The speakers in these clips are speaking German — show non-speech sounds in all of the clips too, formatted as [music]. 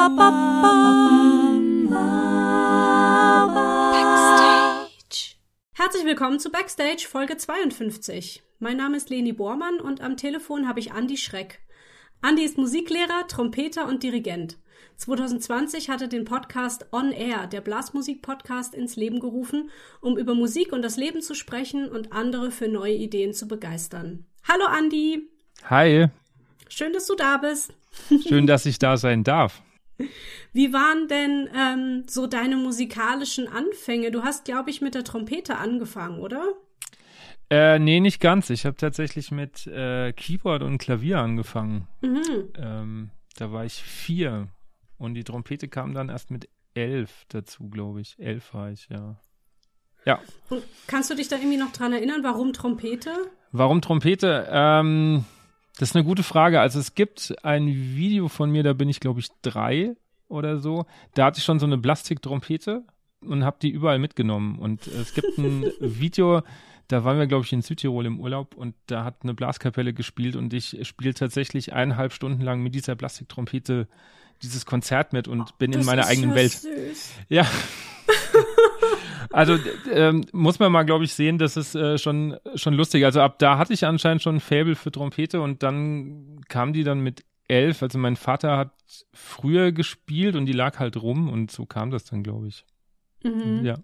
Backstage. Herzlich willkommen zu Backstage Folge 52. Mein Name ist Leni Bormann und am Telefon habe ich Andi Schreck. Andi ist Musiklehrer, Trompeter und Dirigent. 2020 hat er den Podcast On Air, der Blasmusik-Podcast, ins Leben gerufen, um über Musik und das Leben zu sprechen und andere für neue Ideen zu begeistern. Hallo Andi. Hi. Schön, dass du da bist. Schön, dass ich da sein darf. Wie waren denn ähm, so deine musikalischen Anfänge? Du hast, glaube ich, mit der Trompete angefangen, oder? Äh, nee, nicht ganz. Ich habe tatsächlich mit äh, Keyboard und Klavier angefangen. Mhm. Ähm, da war ich vier. Und die Trompete kam dann erst mit elf dazu, glaube ich. Elf war ich, ja. Ja. Und kannst du dich da irgendwie noch dran erinnern, warum Trompete? Warum Trompete? Ähm, das ist eine gute Frage. Also es gibt ein Video von mir, da bin ich, glaube ich, drei oder so. Da hatte ich schon so eine Plastiktrompete und habe die überall mitgenommen. Und es gibt ein [laughs] Video, da waren wir, glaube ich, in Südtirol im Urlaub und da hat eine Blaskapelle gespielt und ich spiele tatsächlich eineinhalb Stunden lang mit dieser Plastiktrompete dieses Konzert mit und bin das in meiner eigenen Welt. Süß. Ja. Also ähm, muss man mal, glaube ich, sehen, das ist äh, schon, schon lustig. Also ab da hatte ich anscheinend schon ein Faible für Trompete und dann kam die dann mit elf. Also mein Vater hat früher gespielt und die lag halt rum und so kam das dann, glaube ich. Mhm. Ja.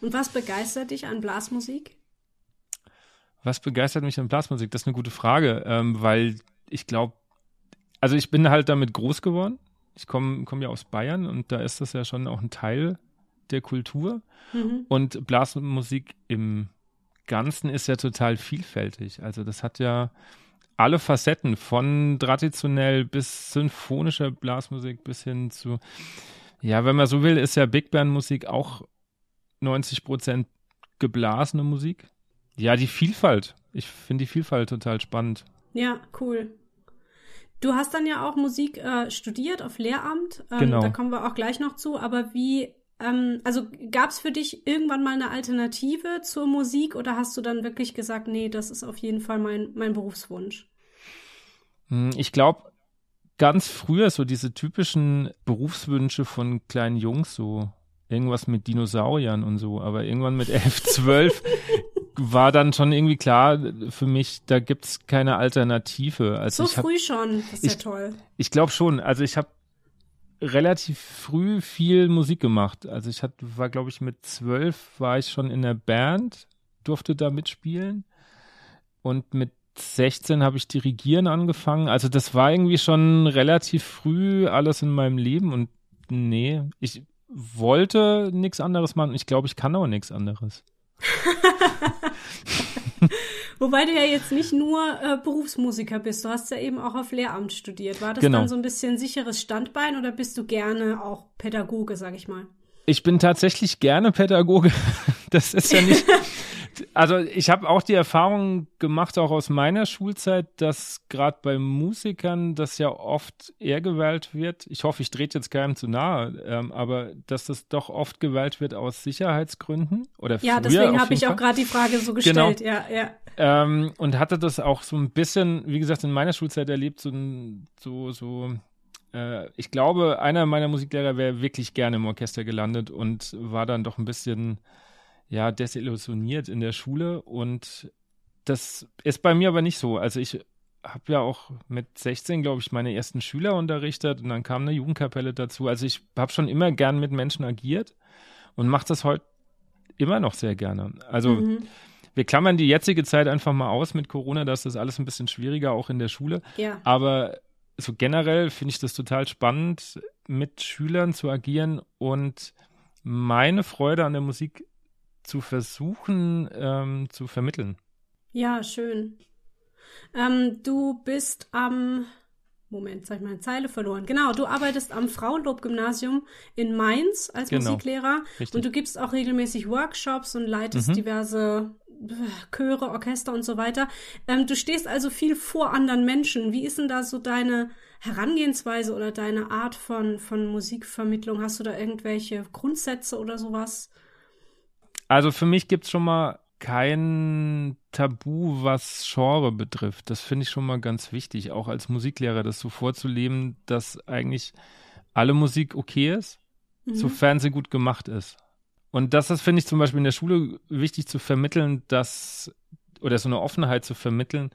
Und was begeistert dich an Blasmusik? Was begeistert mich an Blasmusik? Das ist eine gute Frage, ähm, weil ich glaube, also ich bin halt damit groß geworden. Ich komme komm ja aus Bayern und da ist das ja schon auch ein Teil der Kultur. Mhm. Und Blasmusik im Ganzen ist ja total vielfältig. Also das hat ja alle Facetten von traditionell bis symphonischer Blasmusik bis hin zu, ja, wenn man so will, ist ja Big Band Musik auch 90 Prozent geblasene Musik. Ja, die Vielfalt. Ich finde die Vielfalt total spannend. Ja, cool. Du hast dann ja auch Musik äh, studiert auf Lehramt. Ähm, genau. Da kommen wir auch gleich noch zu. Aber wie, ähm, also gab es für dich irgendwann mal eine Alternative zur Musik oder hast du dann wirklich gesagt, nee, das ist auf jeden Fall mein, mein Berufswunsch? Hm, ich glaube, ganz früher so diese typischen Berufswünsche von kleinen Jungs, so irgendwas mit Dinosauriern und so, aber irgendwann mit elf, [laughs] zwölf war dann schon irgendwie klar für mich, da gibt's keine Alternative. Also so früh hab, schon, das ist ich, ja toll. Ich glaube schon. Also ich habe relativ früh viel Musik gemacht. Also ich hat, war, glaube ich, mit zwölf war ich schon in der Band, durfte da mitspielen. Und mit 16 habe ich Dirigieren angefangen. Also das war irgendwie schon relativ früh alles in meinem Leben. Und nee, ich wollte nichts anderes machen. Ich glaube, ich kann auch nichts anderes. [laughs] [laughs] Wobei du ja jetzt nicht nur äh, Berufsmusiker bist, du hast ja eben auch auf Lehramt studiert. War das genau. dann so ein bisschen sicheres Standbein oder bist du gerne auch Pädagoge, sag ich mal? Ich bin tatsächlich gerne Pädagoge. [laughs] Das ist ja nicht, [laughs] also ich habe auch die Erfahrung gemacht, auch aus meiner Schulzeit, dass gerade bei Musikern das ja oft eher gewählt wird. Ich hoffe, ich drehe jetzt keinem zu nahe, ähm, aber dass das doch oft gewählt wird aus Sicherheitsgründen oder Ja, deswegen habe ich auch gerade die Frage so genau. gestellt. Genau. Ja, ja. Ähm, und hatte das auch so ein bisschen, wie gesagt, in meiner Schulzeit erlebt, so, so, so äh, ich glaube, einer meiner Musiklehrer wäre wirklich gerne im Orchester gelandet und war dann doch ein bisschen ja, desillusioniert in der Schule und das ist bei mir aber nicht so. Also ich habe ja auch mit 16, glaube ich, meine ersten Schüler unterrichtet und dann kam eine Jugendkapelle dazu. Also ich habe schon immer gern mit Menschen agiert und mache das heute immer noch sehr gerne. Also mhm. wir klammern die jetzige Zeit einfach mal aus mit Corona, da ist das alles ein bisschen schwieriger, auch in der Schule. Ja. Aber so generell finde ich das total spannend, mit Schülern zu agieren und meine Freude an der Musik zu versuchen ähm, zu vermitteln. Ja, schön. Ähm, du bist am Moment, jetzt habe ich meine Zeile verloren. Genau, du arbeitest am Frauenlob-Gymnasium in Mainz als genau, Musiklehrer richtig. und du gibst auch regelmäßig Workshops und leitest mhm. diverse äh, Chöre, Orchester und so weiter. Ähm, du stehst also viel vor anderen Menschen. Wie ist denn da so deine Herangehensweise oder deine Art von, von Musikvermittlung? Hast du da irgendwelche Grundsätze oder sowas? Also für mich gibt es schon mal kein Tabu, was Genre betrifft. Das finde ich schon mal ganz wichtig, auch als Musiklehrer, das so vorzuleben, dass eigentlich alle Musik okay ist, mhm. sofern sie gut gemacht ist. Und das ist, finde ich, zum Beispiel in der Schule wichtig zu vermitteln, dass, oder so eine Offenheit zu vermitteln,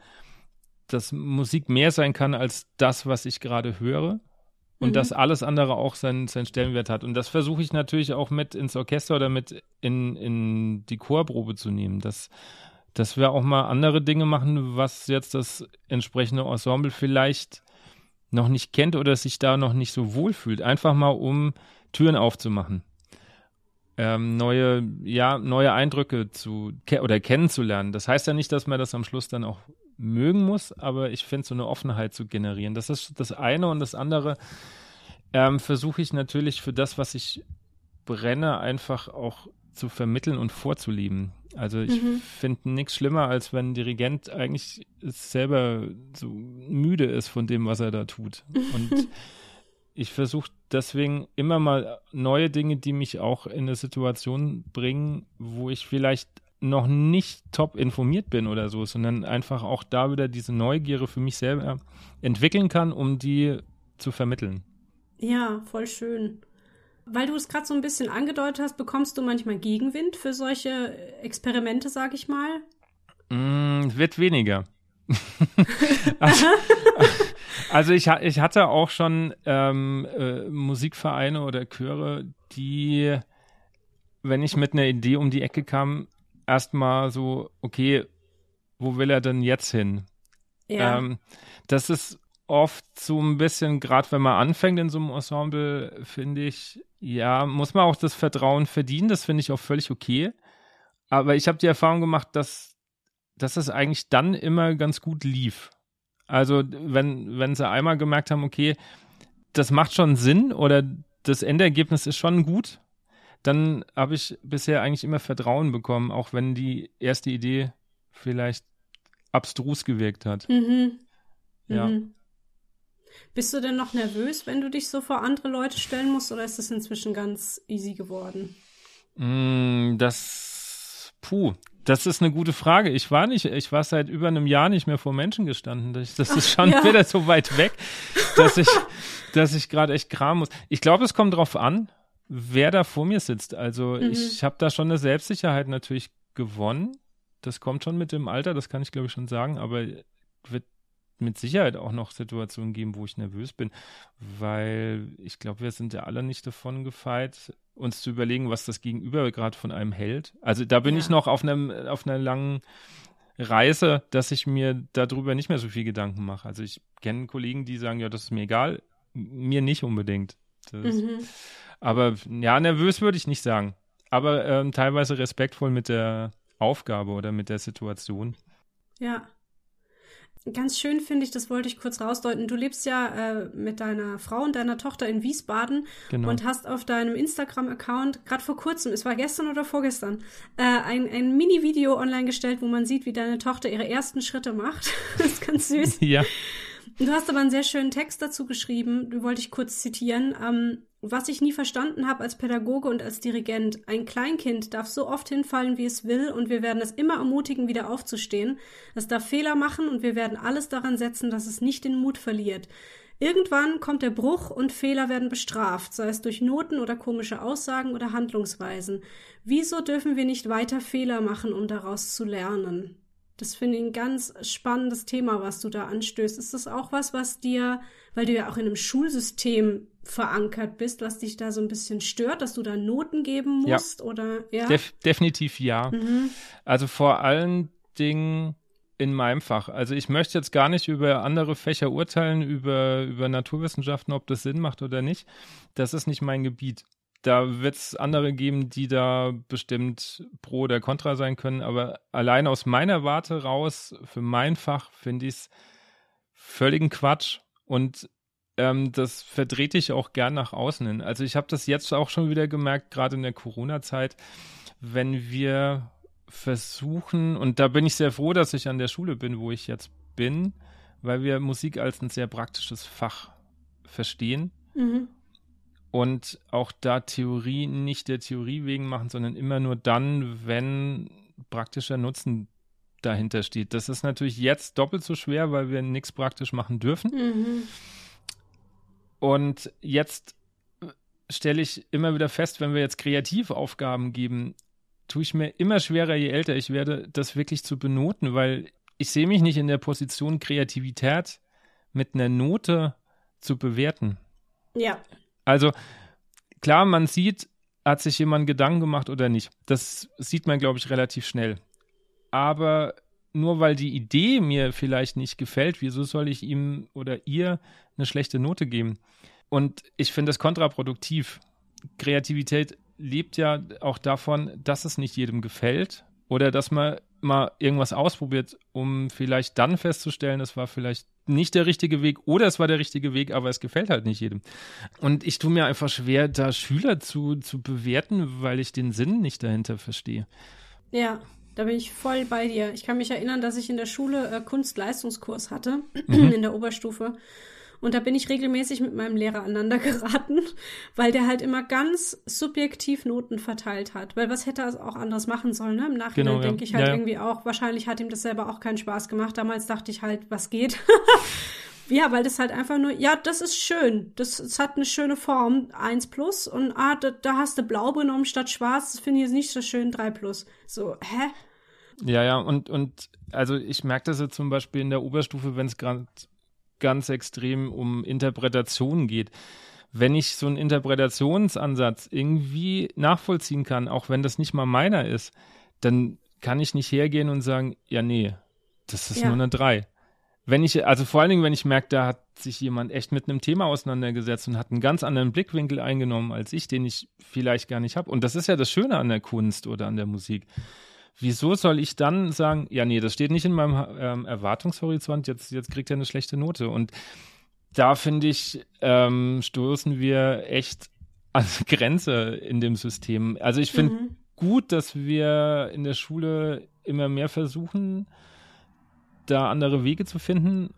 dass Musik mehr sein kann als das, was ich gerade höre. Und mhm. dass alles andere auch seinen, seinen Stellenwert hat. Und das versuche ich natürlich auch mit ins Orchester oder mit in, in die Chorprobe zu nehmen. Dass, dass wir auch mal andere Dinge machen, was jetzt das entsprechende Ensemble vielleicht noch nicht kennt oder sich da noch nicht so wohl fühlt. Einfach mal, um Türen aufzumachen ähm, neue, ja, neue Eindrücke zu ke oder kennenzulernen. Das heißt ja nicht, dass man das am Schluss dann auch mögen muss, aber ich finde so eine Offenheit zu generieren. Das ist das eine und das andere ähm, versuche ich natürlich für das, was ich brenne, einfach auch zu vermitteln und vorzuleben. Also ich mhm. finde nichts schlimmer, als wenn ein Dirigent eigentlich selber so müde ist von dem, was er da tut. [laughs] Und ich versuche deswegen immer mal neue Dinge, die mich auch in eine Situation bringen, wo ich vielleicht noch nicht top informiert bin oder so, sondern einfach auch da wieder diese Neugierde für mich selber entwickeln kann, um die zu vermitteln. Ja, voll schön. Weil du es gerade so ein bisschen angedeutet hast, bekommst du manchmal Gegenwind für solche Experimente, sag ich mal? Mm, wird weniger. [laughs] also, also ich, ich hatte auch schon ähm, äh, Musikvereine oder Chöre, die, wenn ich mit einer Idee um die Ecke kam, erstmal so, okay, wo will er denn jetzt hin? Ja. Ähm, das ist oft so ein bisschen, gerade wenn man anfängt in so einem Ensemble, finde ich, ja, muss man auch das Vertrauen verdienen. Das finde ich auch völlig okay. Aber ich habe die Erfahrung gemacht, dass, dass es eigentlich dann immer ganz gut lief. Also wenn, wenn sie einmal gemerkt haben, okay, das macht schon Sinn oder das Endergebnis ist schon gut, dann habe ich bisher eigentlich immer Vertrauen bekommen, auch wenn die erste Idee vielleicht abstrus gewirkt hat. Mhm. Ja. Mhm. Bist du denn noch nervös, wenn du dich so vor andere Leute stellen musst, oder ist es inzwischen ganz easy geworden? Mm, das, puh, das ist eine gute Frage. Ich war nicht, ich war seit über einem Jahr nicht mehr vor Menschen gestanden. Das, das ist schon ja. wieder so weit weg, dass ich, [laughs] dass ich gerade echt kram muss. Ich glaube, es kommt drauf an, wer da vor mir sitzt. Also mhm. ich habe da schon eine Selbstsicherheit natürlich gewonnen. Das kommt schon mit dem Alter, das kann ich glaube ich schon sagen, aber wird mit Sicherheit auch noch Situationen geben, wo ich nervös bin, weil ich glaube, wir sind ja alle nicht davon gefeit, uns zu überlegen, was das Gegenüber gerade von einem hält. Also da bin ja. ich noch auf einem auf einer langen Reise, dass ich mir darüber nicht mehr so viel Gedanken mache. Also ich kenne Kollegen, die sagen, ja, das ist mir egal, mir nicht unbedingt. Das, mhm. Aber ja, nervös würde ich nicht sagen. Aber ähm, teilweise respektvoll mit der Aufgabe oder mit der Situation. Ja. Ganz schön finde ich, das wollte ich kurz rausdeuten. Du lebst ja äh, mit deiner Frau und deiner Tochter in Wiesbaden genau. und hast auf deinem Instagram-Account gerade vor kurzem, es war gestern oder vorgestern, äh, ein, ein Mini-Video online gestellt, wo man sieht, wie deine Tochter ihre ersten Schritte macht. [laughs] das ist ganz süß. [laughs] Ja. Du hast aber einen sehr schönen Text dazu geschrieben, du wollte ich kurz zitieren. Ähm, was ich nie verstanden habe als Pädagoge und als Dirigent, ein Kleinkind darf so oft hinfallen, wie es will, und wir werden es immer ermutigen, wieder aufzustehen. Es darf Fehler machen und wir werden alles daran setzen, dass es nicht den Mut verliert. Irgendwann kommt der Bruch und Fehler werden bestraft, sei es durch Noten oder komische Aussagen oder Handlungsweisen. Wieso dürfen wir nicht weiter Fehler machen, um daraus zu lernen? Das finde ich ein ganz spannendes Thema, was du da anstößt. Ist das auch was, was dir, weil du ja auch in einem Schulsystem verankert bist, was dich da so ein bisschen stört, dass du da Noten geben musst? Ja. Oder ja? Def definitiv ja. Mhm. Also vor allen Dingen in meinem Fach. Also ich möchte jetzt gar nicht über andere Fächer urteilen, über, über Naturwissenschaften, ob das Sinn macht oder nicht. Das ist nicht mein Gebiet da wird es andere geben, die da bestimmt pro oder contra sein können. Aber allein aus meiner Warte raus, für mein Fach, finde ich es völligen Quatsch. Und ähm, das verdreht ich auch gern nach außen hin. Also ich habe das jetzt auch schon wieder gemerkt, gerade in der Corona-Zeit, wenn wir versuchen, und da bin ich sehr froh, dass ich an der Schule bin, wo ich jetzt bin, weil wir Musik als ein sehr praktisches Fach verstehen. Mhm und auch da Theorie nicht der Theorie wegen machen, sondern immer nur dann, wenn praktischer Nutzen dahinter steht. Das ist natürlich jetzt doppelt so schwer, weil wir nichts praktisch machen dürfen. Mhm. Und jetzt stelle ich immer wieder fest, wenn wir jetzt Kreativaufgaben geben, tue ich mir immer schwerer, je älter ich werde, das wirklich zu benoten, weil ich sehe mich nicht in der Position, Kreativität mit einer Note zu bewerten. Ja. Also klar, man sieht, hat sich jemand Gedanken gemacht oder nicht. Das sieht man, glaube ich, relativ schnell. Aber nur weil die Idee mir vielleicht nicht gefällt, wieso soll ich ihm oder ihr eine schlechte Note geben? Und ich finde das kontraproduktiv. Kreativität lebt ja auch davon, dass es nicht jedem gefällt oder dass man mal irgendwas ausprobiert, um vielleicht dann festzustellen, es war vielleicht nicht der richtige Weg oder es war der richtige Weg, aber es gefällt halt nicht jedem. Und ich tue mir einfach schwer, da Schüler zu, zu bewerten, weil ich den Sinn nicht dahinter verstehe. Ja, da bin ich voll bei dir. Ich kann mich erinnern, dass ich in der Schule äh, Kunstleistungskurs hatte, mhm. in der Oberstufe. Und da bin ich regelmäßig mit meinem Lehrer aneinander [laughs] geraten, weil der halt immer ganz subjektiv Noten verteilt hat. Weil was hätte er auch anderes machen sollen? Ne? Im Nachhinein genau, denke ja. ich halt ja, irgendwie auch, wahrscheinlich hat ihm das selber auch keinen Spaß gemacht. Damals dachte ich halt, was geht? [laughs] ja, weil das halt einfach nur, ja, das ist schön. Das, das hat eine schöne Form, 1 plus. Und ah, da, da hast du blau genommen statt schwarz. Das finde ich jetzt nicht so schön, 3 plus. So, hä? Ja, ja, und, und also ich merke das jetzt zum Beispiel in der Oberstufe, wenn es gerade ganz extrem um Interpretation geht. Wenn ich so einen Interpretationsansatz irgendwie nachvollziehen kann, auch wenn das nicht mal meiner ist, dann kann ich nicht hergehen und sagen, ja, nee, das ist ja. nur eine 3. Wenn ich, also vor allen Dingen, wenn ich merke, da hat sich jemand echt mit einem Thema auseinandergesetzt und hat einen ganz anderen Blickwinkel eingenommen als ich, den ich vielleicht gar nicht habe. Und das ist ja das Schöne an der Kunst oder an der Musik wieso soll ich dann sagen, ja, nee, das steht nicht in meinem ähm, Erwartungshorizont, jetzt, jetzt kriegt er eine schlechte Note. Und da finde ich, ähm, stoßen wir echt an Grenze in dem System. Also ich finde mhm. gut, dass wir in der Schule immer mehr versuchen, da andere Wege zu finden,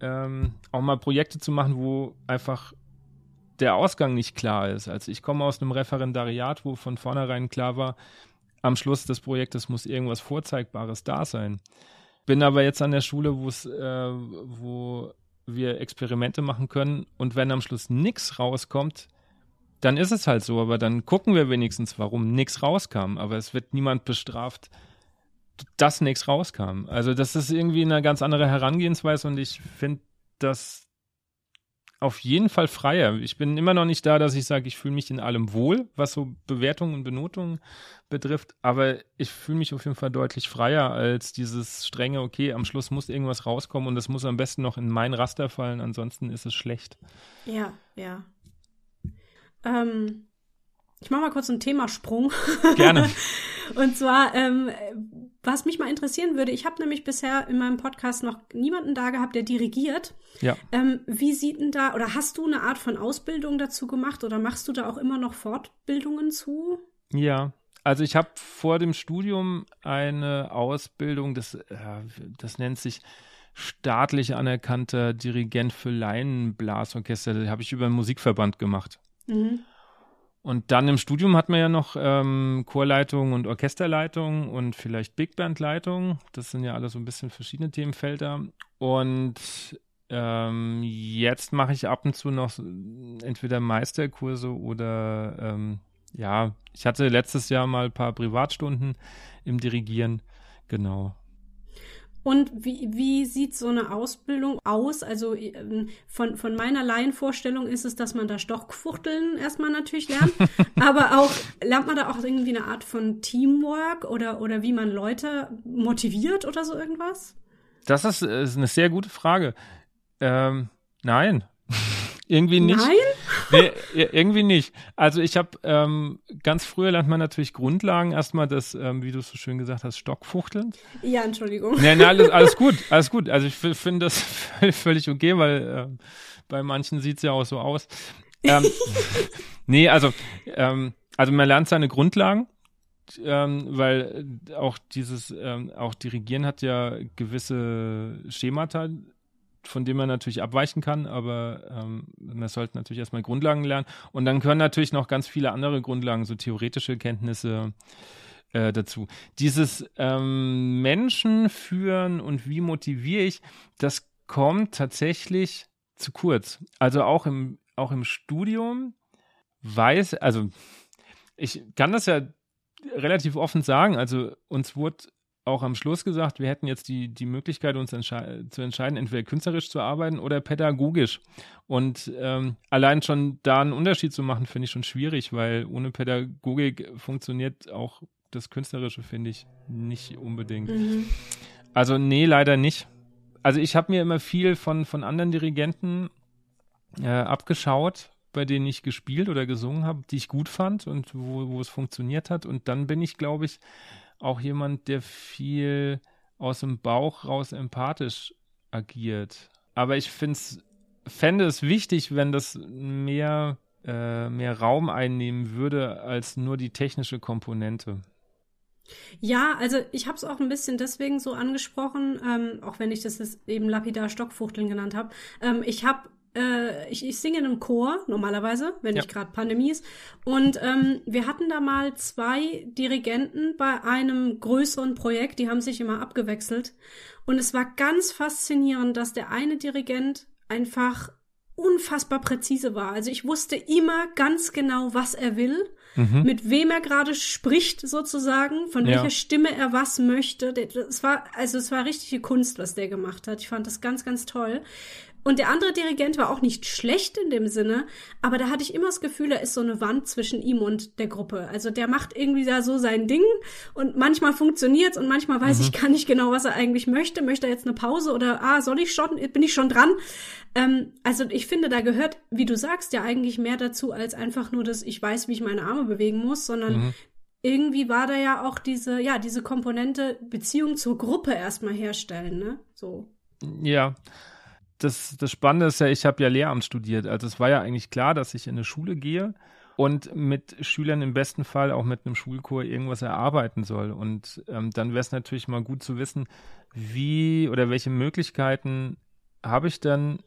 ähm, auch mal Projekte zu machen, wo einfach der Ausgang nicht klar ist. Also ich komme aus einem Referendariat, wo von vornherein klar war, am Schluss des Projektes muss irgendwas Vorzeigbares da sein. Bin aber jetzt an der Schule, äh, wo wir Experimente machen können und wenn am Schluss nichts rauskommt, dann ist es halt so, aber dann gucken wir wenigstens, warum nichts rauskam. Aber es wird niemand bestraft, dass nichts rauskam. Also das ist irgendwie eine ganz andere Herangehensweise und ich finde das auf jeden Fall freier. Ich bin immer noch nicht da, dass ich sage, ich fühle mich in allem wohl, was so Bewertungen und Benotungen betrifft, aber ich fühle mich auf jeden Fall deutlich freier als dieses strenge, okay, am Schluss muss irgendwas rauskommen und das muss am besten noch in mein Raster fallen, ansonsten ist es schlecht. Ja, ja. Ähm, ich mache mal kurz einen Themasprung. Gerne. [laughs] Und zwar, ähm, was mich mal interessieren würde, ich habe nämlich bisher in meinem Podcast noch niemanden da gehabt, der dirigiert. Ja. Ähm, wie sieht denn da, oder hast du eine Art von Ausbildung dazu gemacht oder machst du da auch immer noch Fortbildungen zu? Ja, also ich habe vor dem Studium eine Ausbildung, das, äh, das nennt sich staatlich anerkannter Dirigent für Laienblasorchester. Habe ich über einen Musikverband gemacht. Mhm. Und dann im Studium hat man ja noch ähm, Chorleitung und Orchesterleitung und vielleicht Big Band Leitung. Das sind ja alle so ein bisschen verschiedene Themenfelder. Und ähm, jetzt mache ich ab und zu noch entweder Meisterkurse oder ähm, ja, ich hatte letztes Jahr mal ein paar Privatstunden im Dirigieren. Genau. Und wie, wie sieht so eine Ausbildung aus? Also ähm, von, von meiner Laienvorstellung ist es, dass man da Stockfuchteln erstmal natürlich lernt, [laughs] aber auch lernt man da auch irgendwie eine Art von Teamwork oder, oder wie man Leute motiviert oder so irgendwas? Das ist, ist eine sehr gute Frage. Ähm, nein, [laughs] irgendwie nicht. Nein? Nee, irgendwie nicht. Also ich habe ähm, ganz früher lernt man natürlich Grundlagen erstmal das, ähm, wie du es so schön gesagt hast, Stockfuchteln. Ja, Entschuldigung. Nee, nee, alles, alles gut, [laughs] alles gut. Also ich finde das [laughs] völlig okay, weil äh, bei manchen sieht es ja auch so aus. Ähm, [laughs] nee, also, ähm, also man lernt seine Grundlagen. Ähm, weil auch dieses, ähm, auch Dirigieren hat ja gewisse Schemata, von dem man natürlich abweichen kann, aber ähm, man sollte natürlich erstmal Grundlagen lernen. Und dann können natürlich noch ganz viele andere Grundlagen, so theoretische Kenntnisse äh, dazu. Dieses ähm, Menschen führen und wie motiviere ich, das kommt tatsächlich zu kurz. Also auch im, auch im Studium weiß, also ich kann das ja relativ offen sagen. Also uns wurde auch am Schluss gesagt, wir hätten jetzt die, die Möglichkeit, uns entsche zu entscheiden, entweder künstlerisch zu arbeiten oder pädagogisch. Und ähm, allein schon da einen Unterschied zu machen, finde ich schon schwierig, weil ohne Pädagogik funktioniert auch das Künstlerische, finde ich, nicht unbedingt. Mhm. Also nee, leider nicht. Also ich habe mir immer viel von, von anderen Dirigenten äh, abgeschaut, bei denen ich gespielt oder gesungen habe, die ich gut fand und wo, wo es funktioniert hat. Und dann bin ich, glaube ich, auch jemand, der viel aus dem Bauch raus empathisch agiert. Aber ich find's, fände es wichtig, wenn das mehr, äh, mehr Raum einnehmen würde als nur die technische Komponente. Ja, also ich habe es auch ein bisschen deswegen so angesprochen, ähm, auch wenn ich das eben lapidar Stockfuchteln genannt habe. Ähm, ich habe äh, ich, ich singe in einem Chor normalerweise, wenn ja. nicht gerade Pandemie ist. Und ähm, wir hatten da mal zwei Dirigenten bei einem größeren Projekt, die haben sich immer abgewechselt. Und es war ganz faszinierend, dass der eine Dirigent einfach unfassbar präzise war. Also ich wusste immer ganz genau, was er will, mhm. mit wem er gerade spricht sozusagen, von welcher Stimme er was möchte. Es war also es war richtige Kunst, was der gemacht hat. Ich fand das ganz ganz toll. Und der andere Dirigent war auch nicht schlecht in dem Sinne, aber da hatte ich immer das Gefühl, da ist so eine Wand zwischen ihm und der Gruppe. Also der macht irgendwie da so sein Ding und manchmal funktioniert's und manchmal weiß mhm. ich gar nicht genau, was er eigentlich möchte. Möchte er jetzt eine Pause oder ah, soll ich schon? Bin ich schon dran? Ähm, also ich finde, da gehört, wie du sagst, ja eigentlich mehr dazu als einfach nur, dass ich weiß, wie ich meine Arme bewegen muss, sondern mhm irgendwie war da ja auch diese, ja, diese Komponente Beziehung zur Gruppe erstmal herstellen, ne? So. Ja das, das Spannende ist ja, ich habe ja Lehramt studiert. Also es war ja eigentlich klar, dass ich in eine Schule gehe und mit Schülern im besten Fall auch mit einem Schulchor irgendwas erarbeiten soll. Und ähm, dann wäre es natürlich mal gut zu wissen, wie oder welche Möglichkeiten habe ich dann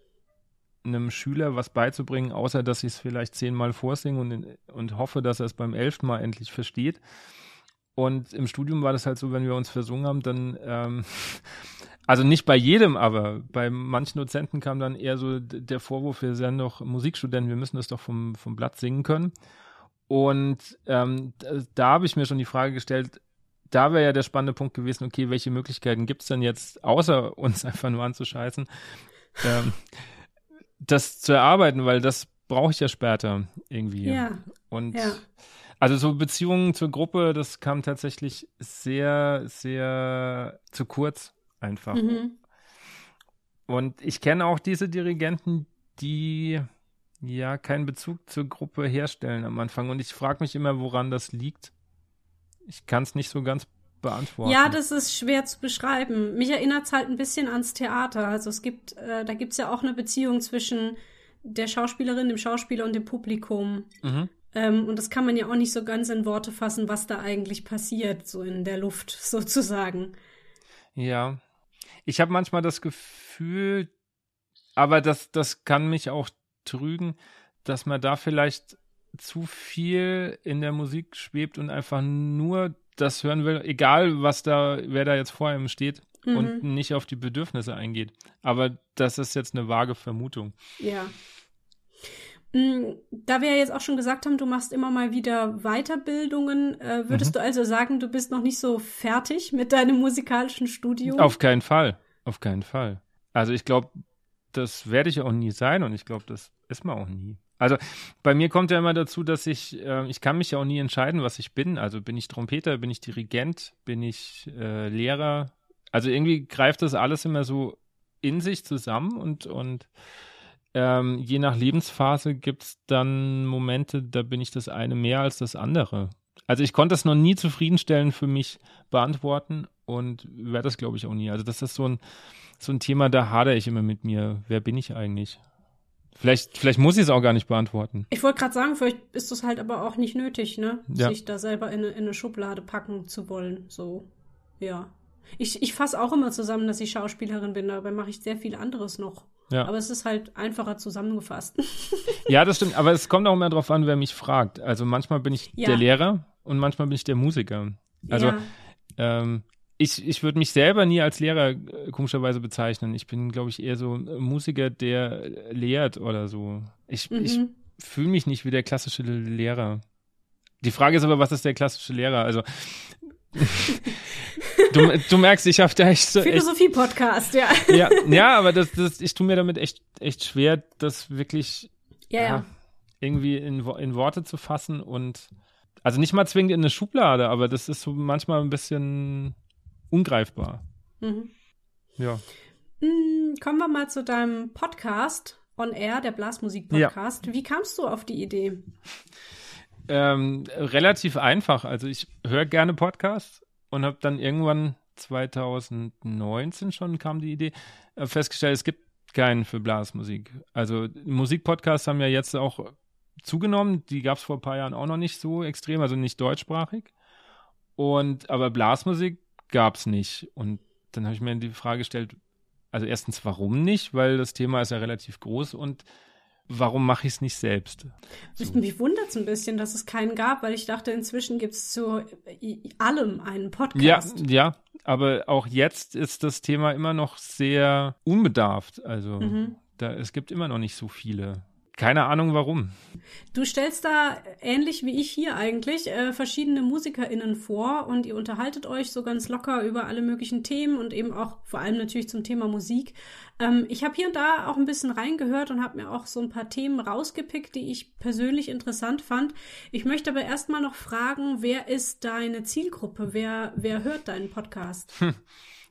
einem Schüler was beizubringen, außer dass ich es vielleicht zehnmal vorsinge und, und hoffe, dass er es beim elften Mal endlich versteht. Und im Studium war das halt so, wenn wir uns versungen haben, dann ähm, also nicht bei jedem, aber bei manchen Dozenten kam dann eher so der Vorwurf, wir sind doch Musikstudenten, wir müssen das doch vom, vom Blatt singen können. Und ähm, da, habe ich mir schon die Frage gestellt, da wäre ja der spannende Punkt gewesen, okay, welche Möglichkeiten gibt es denn jetzt, außer uns [laughs] einfach nur anzuscheißen, ähm, das zu erarbeiten, weil das brauche ich ja später irgendwie. Ja. Und ja. also so Beziehungen zur Gruppe, das kam tatsächlich sehr, sehr zu kurz einfach. Mhm. Und ich kenne auch diese Dirigenten, die ja keinen Bezug zur Gruppe herstellen am Anfang. Und ich frage mich immer, woran das liegt. Ich kann es nicht so ganz beantworten. Ja, das ist schwer zu beschreiben. Mich erinnert es halt ein bisschen ans Theater. Also es gibt, äh, da gibt es ja auch eine Beziehung zwischen der Schauspielerin, dem Schauspieler und dem Publikum. Mhm. Ähm, und das kann man ja auch nicht so ganz in Worte fassen, was da eigentlich passiert, so in der Luft [laughs] sozusagen. Ja, ich habe manchmal das Gefühl, aber das, das kann mich auch trügen, dass man da vielleicht zu viel in der Musik schwebt und einfach nur das hören will, egal was da, wer da jetzt vor einem steht mhm. und nicht auf die Bedürfnisse eingeht. Aber das ist jetzt eine vage Vermutung. Ja. Mm, da wir ja jetzt auch schon gesagt haben, du machst immer mal wieder Weiterbildungen, äh, würdest mhm. du also sagen, du bist noch nicht so fertig mit deinem musikalischen Studium? Auf keinen Fall, auf keinen Fall. Also ich glaube, das werde ich auch nie sein und ich glaube, das ist man auch nie. Also bei mir kommt ja immer dazu, dass ich, äh, ich kann mich ja auch nie entscheiden, was ich bin. Also bin ich Trompeter, bin ich Dirigent, bin ich äh, Lehrer. Also irgendwie greift das alles immer so in sich zusammen und, und ähm, je nach Lebensphase gibt es dann Momente, da bin ich das eine mehr als das andere. Also ich konnte das noch nie zufriedenstellend für mich beantworten und werde das, glaube ich, auch nie. Also das ist so ein, so ein Thema, da hadere ich immer mit mir. Wer bin ich eigentlich? Vielleicht, vielleicht muss ich es auch gar nicht beantworten. Ich wollte gerade sagen, vielleicht ist es halt aber auch nicht nötig, ne? Ja. Sich da selber in in eine Schublade packen zu wollen. So, ja. Ich, ich fasse auch immer zusammen, dass ich Schauspielerin bin, dabei mache ich sehr viel anderes noch. Ja. Aber es ist halt einfacher zusammengefasst. [laughs] ja, das stimmt. Aber es kommt auch immer darauf an, wer mich fragt. Also manchmal bin ich ja. der Lehrer und manchmal bin ich der Musiker. Also ja. ähm, ich, ich würde mich selber nie als Lehrer äh, komischerweise bezeichnen. Ich bin, glaube ich, eher so ein Musiker, der lehrt oder so. Ich, mhm. ich fühle mich nicht wie der klassische Lehrer. Die Frage ist aber, was ist der klassische Lehrer? Also [laughs] du, du, merkst, ich habe da echt so. Philosophie-Podcast, ja. ja. Ja, aber das, das, ich tue mir damit echt, echt schwer, das wirklich ja, ja. irgendwie in, in Worte zu fassen und also nicht mal zwingend in eine Schublade, aber das ist so manchmal ein bisschen ungreifbar. Mhm. Ja. Hm, kommen wir mal zu deinem Podcast on Air, der Blasmusik-Podcast. Ja. Wie kamst du auf die Idee? Ähm, relativ einfach. Also ich höre gerne Podcasts und habe dann irgendwann 2019 schon kam die Idee äh, festgestellt, es gibt keinen für Blasmusik. Also Musikpodcasts haben ja jetzt auch zugenommen. Die gab es vor ein paar Jahren auch noch nicht so extrem, also nicht deutschsprachig. Und aber Blasmusik gab es nicht. Und dann habe ich mir die Frage gestellt, also erstens, warum nicht? Weil das Thema ist ja relativ groß und warum mache ich es nicht selbst? So. Mich wundert es ein bisschen, dass es keinen gab, weil ich dachte, inzwischen gibt es zu allem einen Podcast. Ja, ja, aber auch jetzt ist das Thema immer noch sehr unbedarft. Also mhm. da, es gibt immer noch nicht so viele. Keine Ahnung warum. Du stellst da ähnlich wie ich hier eigentlich äh, verschiedene MusikerInnen vor und ihr unterhaltet euch so ganz locker über alle möglichen Themen und eben auch vor allem natürlich zum Thema Musik. Ähm, ich habe hier und da auch ein bisschen reingehört und habe mir auch so ein paar Themen rausgepickt, die ich persönlich interessant fand. Ich möchte aber erstmal noch fragen, wer ist deine Zielgruppe? Wer, wer hört deinen Podcast? Hm. [laughs]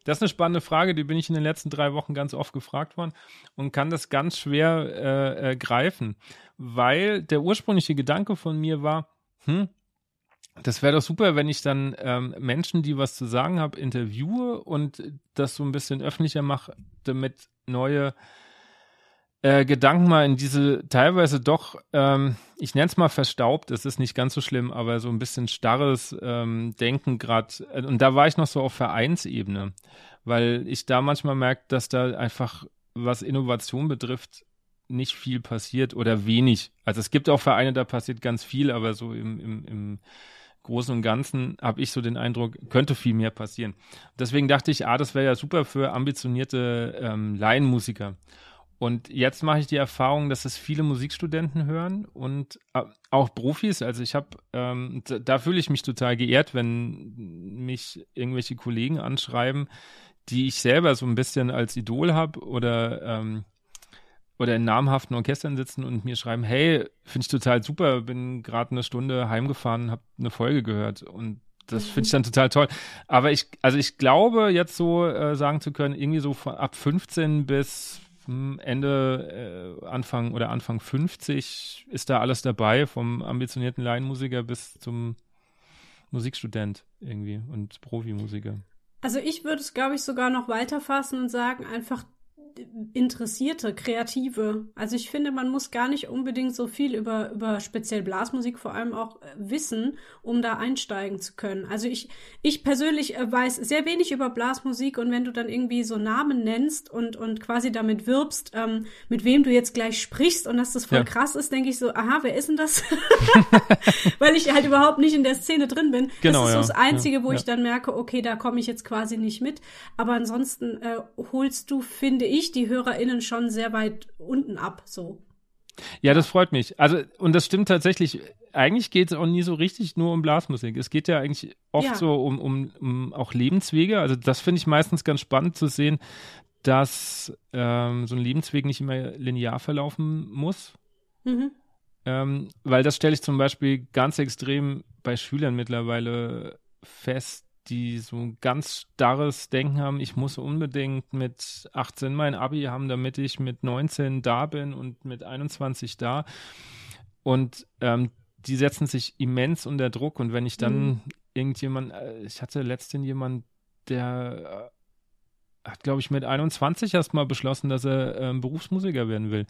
Das ist eine spannende Frage, die bin ich in den letzten drei Wochen ganz oft gefragt worden und kann das ganz schwer äh, äh, greifen, weil der ursprüngliche Gedanke von mir war, hm, das wäre doch super, wenn ich dann ähm, Menschen, die was zu sagen haben, interviewe und das so ein bisschen öffentlicher mache, damit neue äh, Gedanken mal in diese teilweise doch, ähm, ich nenne es mal verstaubt, es ist nicht ganz so schlimm, aber so ein bisschen starres ähm, Denken gerade. Äh, und da war ich noch so auf Vereinsebene, weil ich da manchmal merke, dass da einfach, was Innovation betrifft, nicht viel passiert oder wenig. Also es gibt auch Vereine, da passiert ganz viel, aber so im, im, im Großen und Ganzen habe ich so den Eindruck, könnte viel mehr passieren. Deswegen dachte ich, ah, das wäre ja super für ambitionierte ähm, Laienmusiker. Und jetzt mache ich die Erfahrung, dass es viele Musikstudenten hören und äh, auch Profis. Also ich habe, ähm, da, da fühle ich mich total geehrt, wenn mich irgendwelche Kollegen anschreiben, die ich selber so ein bisschen als Idol habe oder ähm, oder in namhaften Orchestern sitzen und mir schreiben, hey, finde ich total super, bin gerade eine Stunde heimgefahren, habe eine Folge gehört und das finde ich dann total toll. Aber ich, also ich glaube, jetzt so äh, sagen zu können, irgendwie so von ab 15 bis Ende, äh, Anfang oder Anfang 50 ist da alles dabei, vom ambitionierten Laienmusiker bis zum Musikstudent irgendwie und Profimusiker. Also ich würde es, glaube ich, sogar noch weiter fassen und sagen, einfach Interessierte, Kreative. Also ich finde, man muss gar nicht unbedingt so viel über, über speziell Blasmusik vor allem auch äh, wissen, um da einsteigen zu können. Also ich, ich persönlich äh, weiß sehr wenig über Blasmusik und wenn du dann irgendwie so Namen nennst und, und quasi damit wirbst, ähm, mit wem du jetzt gleich sprichst und dass das voll ja. krass ist, denke ich so, aha, wer ist denn das? [laughs] Weil ich halt überhaupt nicht in der Szene drin bin. Genau, das ist so das Einzige, ja, wo ja. ich dann merke, okay, da komme ich jetzt quasi nicht mit. Aber ansonsten äh, holst du, finde ich, ich die HörerInnen schon sehr weit unten ab, so. Ja, das freut mich. Also, und das stimmt tatsächlich. Eigentlich geht es auch nie so richtig nur um Blasmusik. Es geht ja eigentlich oft ja. so um, um, um auch Lebenswege. Also, das finde ich meistens ganz spannend zu sehen, dass ähm, so ein Lebensweg nicht immer linear verlaufen muss. Mhm. Ähm, weil das stelle ich zum Beispiel ganz extrem bei Schülern mittlerweile fest, die so ein ganz starres Denken haben, ich muss unbedingt mit 18 mein Abi haben, damit ich mit 19 da bin und mit 21 da. Und ähm, die setzen sich immens unter Druck. Und wenn ich dann mhm. irgendjemand, äh, ich hatte letztens jemand, der äh, hat, glaube ich, mit 21 erst mal beschlossen, dass er äh, Berufsmusiker werden will.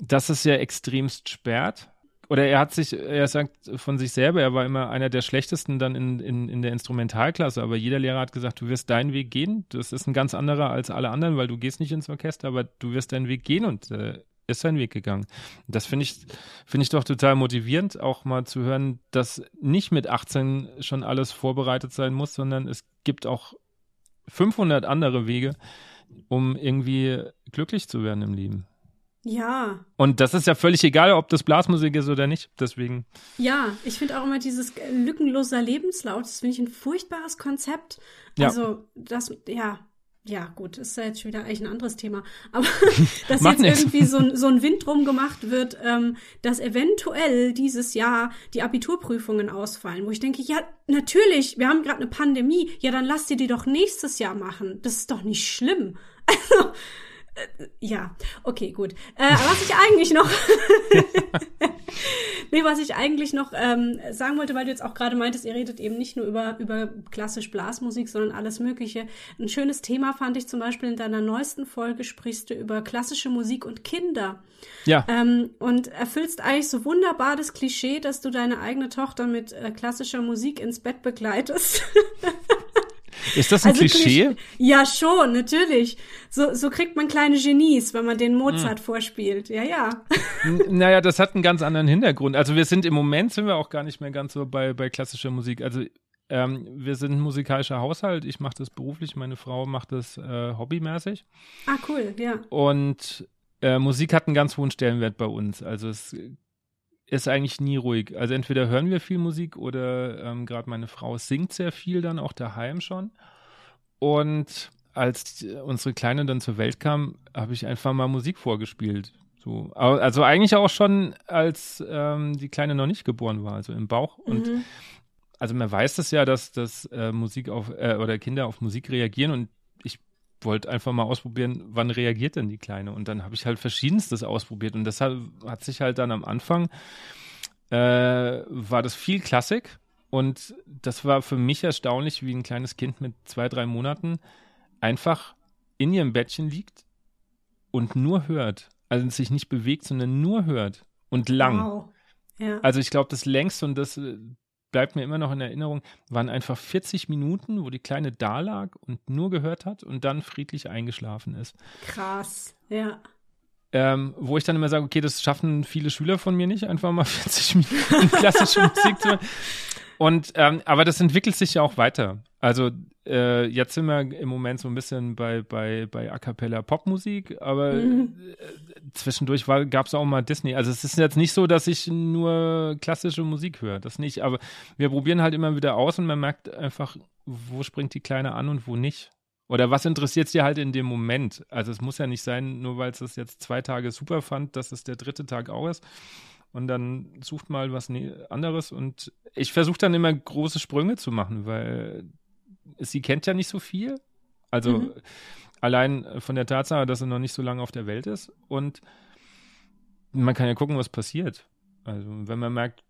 Das ist ja extremst sperrt oder er hat sich, er sagt von sich selber, er war immer einer der schlechtesten dann in, in, in der Instrumentalklasse, aber jeder Lehrer hat gesagt, du wirst deinen Weg gehen. Das ist ein ganz anderer als alle anderen, weil du gehst nicht ins Orchester, aber du wirst deinen Weg gehen und äh, ist seinen Weg gegangen. Das finde ich, finde ich doch total motivierend, auch mal zu hören, dass nicht mit 18 schon alles vorbereitet sein muss, sondern es gibt auch 500 andere Wege, um irgendwie glücklich zu werden im Leben. Ja. Und das ist ja völlig egal, ob das Blasmusik ist oder nicht. Deswegen. Ja, ich finde auch immer dieses lückenloser Lebenslauf, das finde ich ein furchtbares Konzept. Also, ja. das, ja, ja, gut, ist ja jetzt schon wieder eigentlich ein anderes Thema. [laughs] Aber [laughs] dass jetzt nix. irgendwie so, so ein Wind drum gemacht wird, ähm, dass eventuell dieses Jahr die Abiturprüfungen ausfallen, wo ich denke, ja, natürlich, wir haben gerade eine Pandemie, ja, dann lass dir die doch nächstes Jahr machen. Das ist doch nicht schlimm. [laughs] Also, ja, okay, gut. Äh, was ich eigentlich noch, [laughs] nee, was ich eigentlich noch ähm, sagen wollte, weil du jetzt auch gerade meintest, ihr redet eben nicht nur über über klassisch Blasmusik, sondern alles Mögliche. Ein schönes Thema fand ich zum Beispiel in deiner neuesten Folge sprichst du über klassische Musik und Kinder. Ja. Ähm, und erfüllst eigentlich so wunderbar das Klischee, dass du deine eigene Tochter mit äh, klassischer Musik ins Bett begleitest. [laughs] Ist das ein also Klischee? Ja, schon, natürlich. So, so kriegt man kleine Genies, wenn man den Mozart hm. vorspielt. Ja, ja. naja, das hat einen ganz anderen Hintergrund. Also wir sind im Moment sind wir auch gar nicht mehr ganz so bei, bei klassischer Musik. Also ähm, wir sind ein musikalischer Haushalt. Ich mache das beruflich, meine Frau macht das äh, hobbymäßig. Ah, cool, ja. Und äh, Musik hat einen ganz hohen Stellenwert bei uns. Also es ist eigentlich nie ruhig. Also entweder hören wir viel Musik oder ähm, gerade meine Frau singt sehr viel dann auch daheim schon. Und als unsere Kleine dann zur Welt kam, habe ich einfach mal Musik vorgespielt. So, also eigentlich auch schon, als ähm, die Kleine noch nicht geboren war, also im Bauch. Und mhm. also man weiß es ja, dass, dass äh, Musik auf äh, oder Kinder auf Musik reagieren und wollte einfach mal ausprobieren, wann reagiert denn die Kleine? Und dann habe ich halt verschiedenstes ausprobiert. Und deshalb hat sich halt dann am Anfang, äh, war das viel Klassik. Und das war für mich erstaunlich, wie ein kleines Kind mit zwei, drei Monaten einfach in ihrem Bettchen liegt und nur hört. Also sich nicht bewegt, sondern nur hört. Und lang. Wow. Ja. Also ich glaube, das längste und das bleibt mir immer noch in Erinnerung, waren einfach 40 Minuten, wo die Kleine da lag und nur gehört hat und dann friedlich eingeschlafen ist. Krass, ja. Ähm, wo ich dann immer sage, okay, das schaffen viele Schüler von mir nicht, einfach mal [laughs] 40 Minuten klassische Musik zu hören. Und ähm, aber das entwickelt sich ja auch weiter. Also äh, jetzt sind wir im Moment so ein bisschen bei bei bei A cappella Popmusik, aber mhm. äh, zwischendurch gab es auch mal Disney. Also es ist jetzt nicht so, dass ich nur klassische Musik höre, das nicht. Aber wir probieren halt immer wieder aus und man merkt einfach, wo springt die Kleine an und wo nicht. Oder was interessiert sie halt in dem Moment? Also es muss ja nicht sein, nur weil es es jetzt zwei Tage super fand, dass es der dritte Tag auch ist und dann sucht mal was ne-, anderes. Und ich versuche dann immer große Sprünge zu machen, weil sie kennt ja nicht so viel. Also mhm. allein von der Tatsache, dass sie noch nicht so lange auf der Welt ist. Und man kann ja gucken, was passiert. Also wenn man merkt,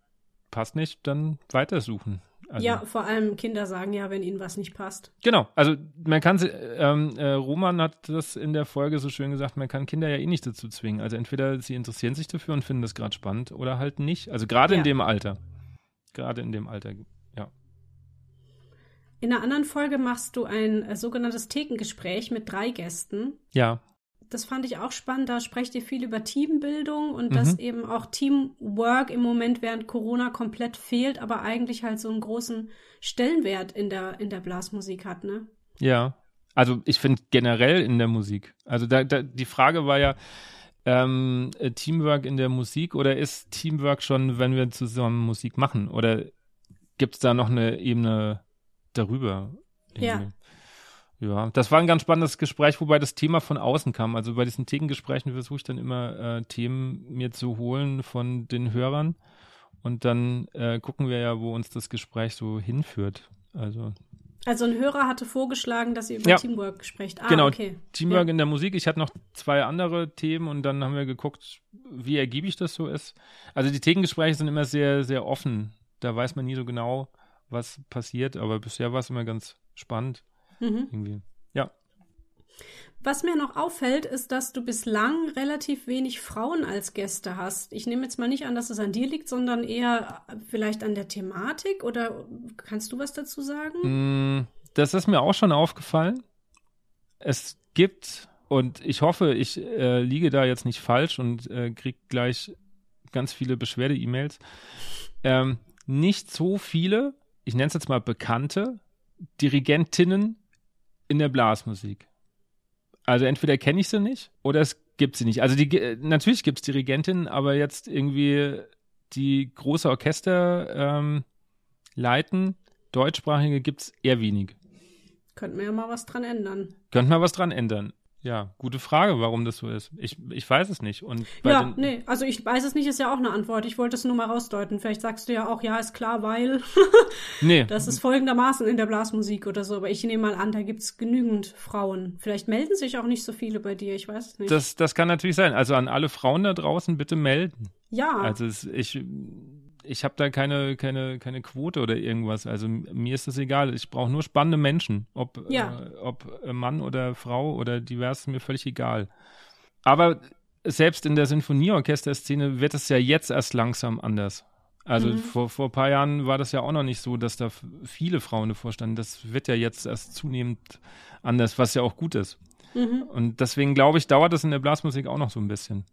passt nicht, dann weitersuchen. Also, ja, vor allem Kinder sagen ja, wenn ihnen was nicht passt. Genau, also man kann, ähm, äh, Roman hat das in der Folge so schön gesagt, man kann Kinder ja eh nicht dazu zwingen. Also entweder sie interessieren sich dafür und finden das gerade spannend oder halt nicht. Also gerade ja. in dem Alter. Gerade in dem Alter. In einer anderen Folge machst du ein äh, sogenanntes Thekengespräch mit drei Gästen. Ja das fand ich auch spannend. Da sprecht ihr viel über Teambildung und mhm. dass eben auch Teamwork im Moment während Corona komplett fehlt, aber eigentlich halt so einen großen Stellenwert in der, in der Blasmusik hat, ne? Ja. Also ich finde generell in der Musik. Also da, da, die Frage war ja, ähm, Teamwork in der Musik oder ist Teamwork schon, wenn wir zusammen Musik machen? Oder gibt es da noch eine Ebene darüber? Irgendwie? Ja. Ja, das war ein ganz spannendes Gespräch, wobei das Thema von außen kam. Also bei diesen Thekengesprächen versuche ich dann immer äh, Themen mir zu holen von den Hörern und dann äh, gucken wir ja, wo uns das Gespräch so hinführt. Also also ein Hörer hatte vorgeschlagen, dass ihr über ja. Teamwork sprecht. Ah, genau, okay. Teamwork ja. in der Musik. Ich hatte noch zwei andere Themen und dann haben wir geguckt, wie ergiebig das so ist. Also die Thekengespräche sind immer sehr, sehr offen. Da weiß man nie so genau, was passiert, aber bisher war es immer ganz spannend. Mhm. Irgendwie. Ja. Was mir noch auffällt, ist, dass du bislang relativ wenig Frauen als Gäste hast. Ich nehme jetzt mal nicht an, dass es an dir liegt, sondern eher vielleicht an der Thematik. Oder kannst du was dazu sagen? Mm, das ist mir auch schon aufgefallen. Es gibt, und ich hoffe, ich äh, liege da jetzt nicht falsch und äh, kriege gleich ganz viele Beschwerde-E-Mails. Ähm, nicht so viele, ich nenne es jetzt mal bekannte Dirigentinnen in der Blasmusik. Also entweder kenne ich sie nicht oder es gibt sie nicht. Also die natürlich gibt es Dirigentinnen, aber jetzt irgendwie die große Orchester ähm, leiten, deutschsprachige gibt es eher wenig. Könnten wir ja mal was dran ändern. Könnten wir was dran ändern. Ja, gute Frage, warum das so ist. Ich, ich weiß es nicht. Und ja, nee, also ich weiß es nicht, ist ja auch eine Antwort. Ich wollte es nur mal rausdeuten. Vielleicht sagst du ja auch, ja, ist klar, weil. [laughs] nee. Das ist folgendermaßen in der Blasmusik oder so. Aber ich nehme mal an, da gibt es genügend Frauen. Vielleicht melden sich auch nicht so viele bei dir, ich weiß es nicht. Das, das kann natürlich sein. Also an alle Frauen da draußen bitte melden. Ja. Also ich ich habe da keine, keine, keine Quote oder irgendwas. Also mir ist das egal. Ich brauche nur spannende Menschen. Ob, ja. äh, ob Mann oder Frau oder divers, mir völlig egal. Aber selbst in der Sinfonieorchesterszene wird es ja jetzt erst langsam anders. Also mhm. vor, vor ein paar Jahren war das ja auch noch nicht so, dass da viele Frauen davor standen. Das wird ja jetzt erst zunehmend anders, was ja auch gut ist. Mhm. Und deswegen glaube ich, dauert das in der Blasmusik auch noch so ein bisschen.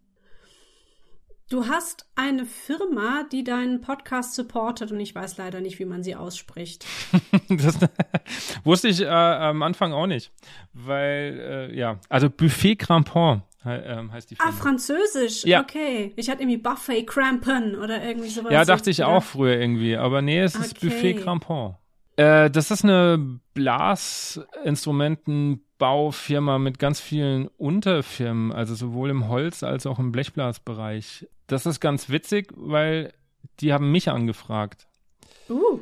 Du hast eine Firma, die deinen Podcast supportet und ich weiß leider nicht, wie man sie ausspricht. [laughs] das [laughs] wusste ich äh, am Anfang auch nicht, weil äh, ja, also Buffet Crampon äh, heißt die ah, Firma. Ah, französisch, ja. okay. Ich hatte irgendwie Buffet Crampon oder irgendwie sowas. Ja, dachte ich auch früher irgendwie, aber nee, es ist okay. Buffet Crampon. Äh, das ist eine Blasinstrumentenbaufirma mit ganz vielen Unterfirmen, also sowohl im Holz- als auch im Blechblasbereich. Das ist ganz witzig, weil die haben mich angefragt. Uh.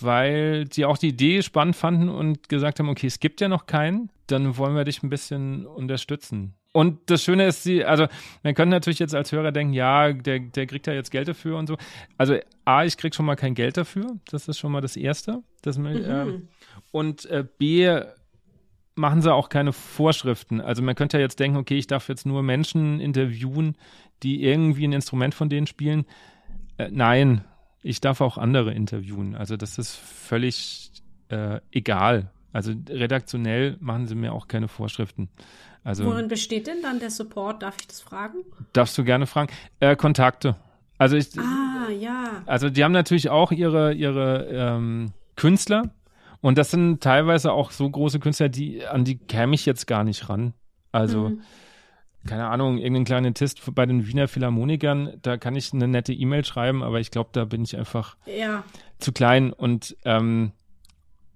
Weil die auch die Idee spannend fanden und gesagt haben, okay, es gibt ja noch keinen, dann wollen wir dich ein bisschen unterstützen. Und das Schöne ist, sie, also man könnte natürlich jetzt als Hörer denken, ja, der, der kriegt ja jetzt Geld dafür und so. Also A, ich krieg schon mal kein Geld dafür. Das ist schon mal das Erste. Das, mhm. ähm, und äh, B, machen sie auch keine Vorschriften. Also man könnte ja jetzt denken, okay, ich darf jetzt nur Menschen interviewen, die irgendwie ein Instrument von denen spielen. Äh, nein, ich darf auch andere interviewen. Also das ist völlig äh, egal. Also redaktionell machen sie mir auch keine Vorschriften. Also, Worin besteht denn dann der Support? Darf ich das fragen? Darfst du gerne fragen. Äh, Kontakte. Also ich, ah, ja. Also die haben natürlich auch ihre, ihre ähm, Künstler und das sind teilweise auch so große Künstler, die, an die käme ich jetzt gar nicht ran. Also, mhm. keine Ahnung, irgendein kleiner Test bei den Wiener Philharmonikern, da kann ich eine nette E-Mail schreiben, aber ich glaube, da bin ich einfach ja. zu klein und ähm,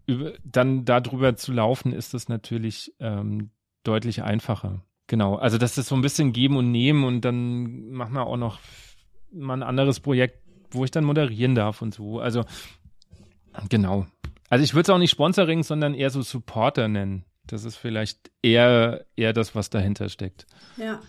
über, dann darüber zu laufen, ist das natürlich ähm, deutlich einfacher. Genau, also das ist so ein bisschen geben und nehmen und dann machen wir auch noch mal ein anderes Projekt, wo ich dann moderieren darf und so. Also genau. Also ich würde es auch nicht Sponsoring, sondern eher so Supporter nennen. Das ist vielleicht eher, eher das, was dahinter steckt. Ja.